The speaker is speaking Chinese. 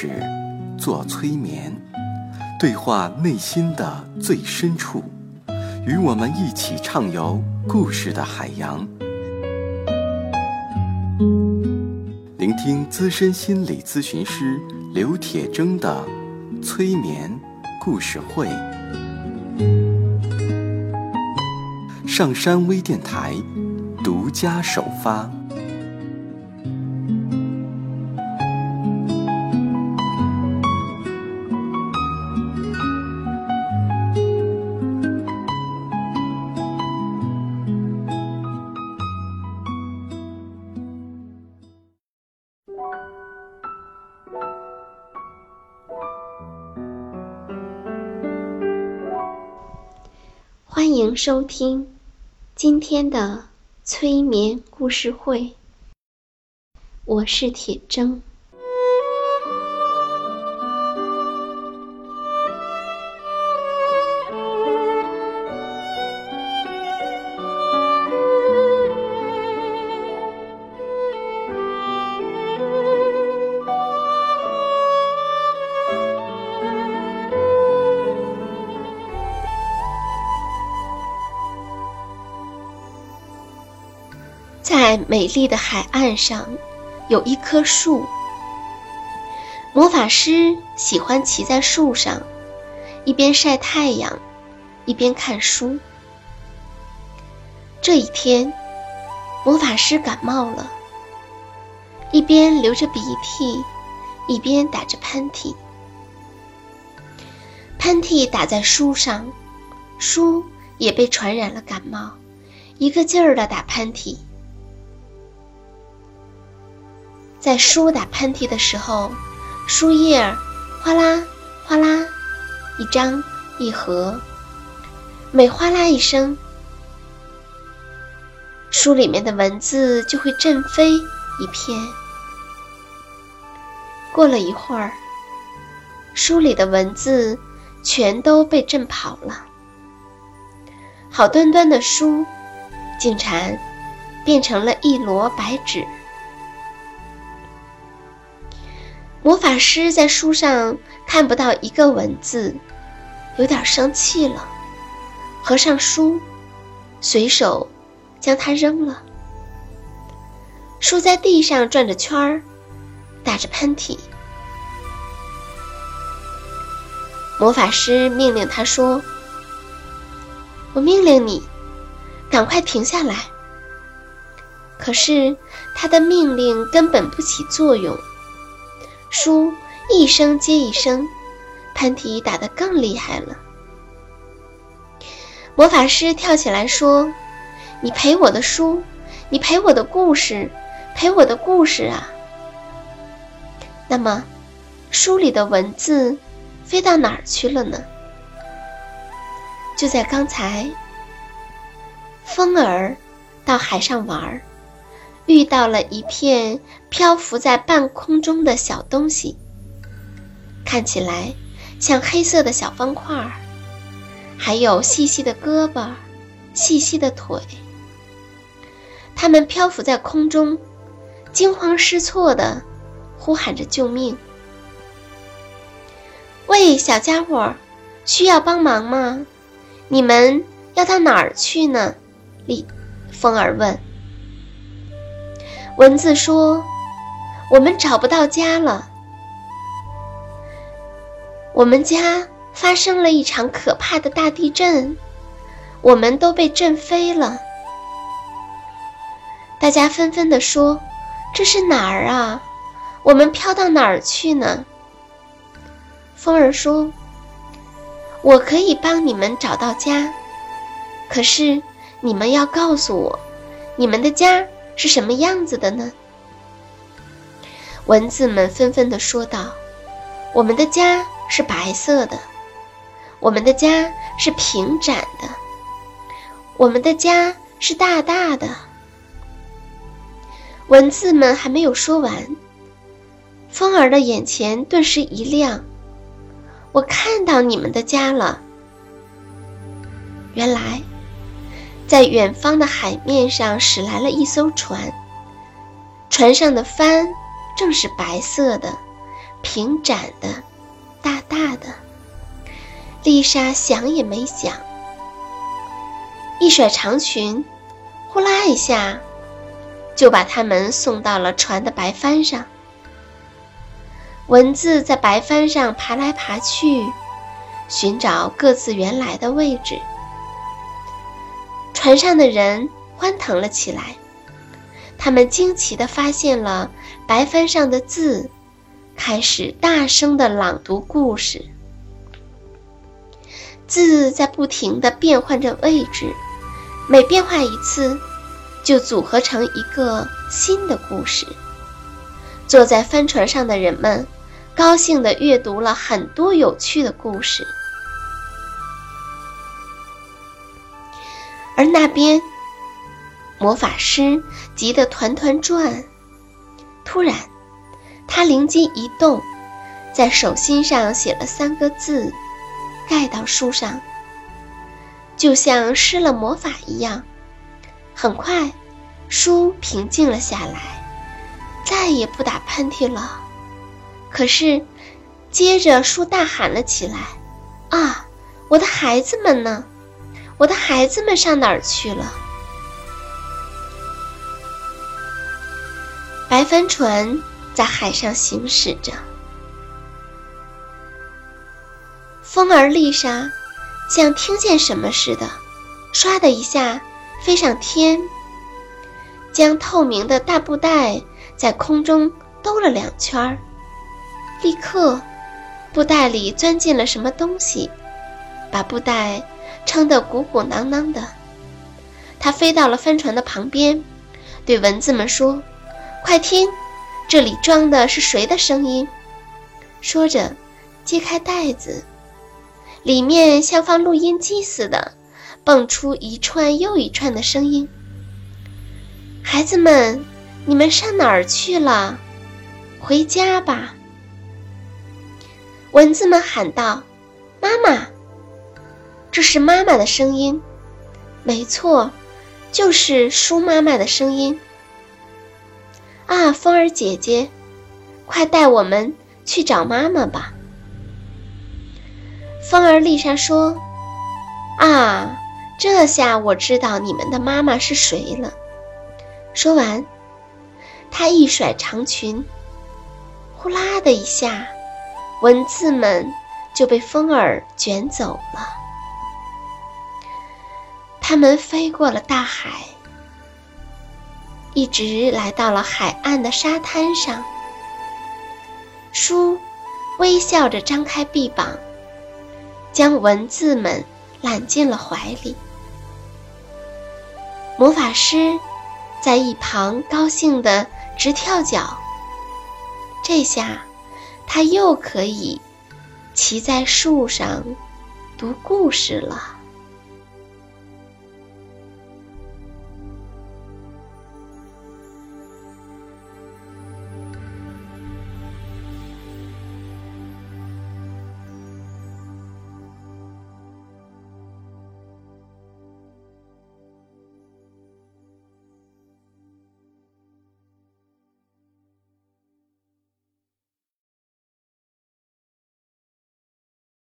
听故事，做催眠，对话内心的最深处，与我们一起畅游故事的海洋。聆听资深心理咨询师刘铁铮的催眠故事会。上山微电台独家首发。迎收听今天的催眠故事会，我是铁铮。在美丽的海岸上，有一棵树。魔法师喜欢骑在树上，一边晒太阳，一边看书。这一天，魔法师感冒了，一边流着鼻涕，一边打着喷嚏。喷嚏打在书上，书也被传染了感冒，一个劲儿的打喷嚏。在书打喷嚏的时候，书页哗啦哗啦，一张一合，每哗啦一声，书里面的文字就会震飞一片。过了一会儿，书里的文字全都被震跑了，好端端的书，竟然变成了一摞白纸。魔法师在书上看不到一个文字，有点生气了，合上书，随手将它扔了。书在地上转着圈儿，打着喷嚏。魔法师命令他说：“我命令你，赶快停下来。”可是他的命令根本不起作用。书一声接一声，喷嚏打得更厉害了。魔法师跳起来说：“你赔我的书，你赔我的故事，赔我的故事啊！”那么，书里的文字飞到哪儿去了呢？就在刚才，风儿到海上玩儿。遇到了一片漂浮在半空中的小东西，看起来像黑色的小方块儿，还有细细的胳膊、细细的腿。它们漂浮在空中，惊慌失措地呼喊着救命。喂，小家伙，需要帮忙吗？你们要到哪儿去呢？李风儿问。文字说：“我们找不到家了，我们家发生了一场可怕的大地震，我们都被震飞了。”大家纷纷地说：“这是哪儿啊？我们飘到哪儿去呢？”风儿说：“我可以帮你们找到家，可是你们要告诉我，你们的家。”是什么样子的呢？蚊子们纷纷地说道：“我们的家是白色的，我们的家是平展的，我们的家是大大的。”蚊子们还没有说完，风儿的眼前顿时一亮：“我看到你们的家了。”原来，在远方的海面上驶来了一艘船，船上的帆。正是白色的、平展的、大大的。丽莎想也没想，一甩长裙，呼啦一下，就把他们送到了船的白帆上。蚊子在白帆上爬来爬去，寻找各自原来的位置。船上的人欢腾了起来。他们惊奇地发现了白帆上的字，开始大声地朗读故事。字在不停地变换着位置，每变化一次，就组合成一个新的故事。坐在帆船上的人们，高兴地阅读了很多有趣的故事，而那边。魔法师急得团团转。突然，他灵机一动，在手心上写了三个字，盖到书上，就像施了魔法一样。很快，书平静了下来，再也不打喷嚏了。可是，接着书大喊了起来：“啊，我的孩子们呢？我的孩子们上哪儿去了？”白帆船在海上行驶着，风儿丽莎像听见什么似的，唰的一下飞上天，将透明的大布袋在空中兜了两圈儿，立刻布袋里钻进了什么东西，把布袋撑得鼓鼓囊囊的。它飞到了帆船的旁边，对蚊子们说。快听，这里装的是谁的声音？说着，揭开袋子，里面像放录音机似的，蹦出一串又一串的声音。孩子们，你们上哪儿去了？回家吧！蚊子们喊道：“妈妈！”这是妈妈的声音，没错，就是舒妈妈的声音。啊，风儿姐姐，快带我们去找妈妈吧！风儿丽莎说：“啊，这下我知道你们的妈妈是谁了。”说完，她一甩长裙，呼啦的一下，蚊子们就被风儿卷走了。它们飞过了大海。一直来到了海岸的沙滩上，书微笑着张开臂膀，将文字们揽进了怀里。魔法师在一旁高兴的直跳脚。这下，他又可以骑在树上读故事了。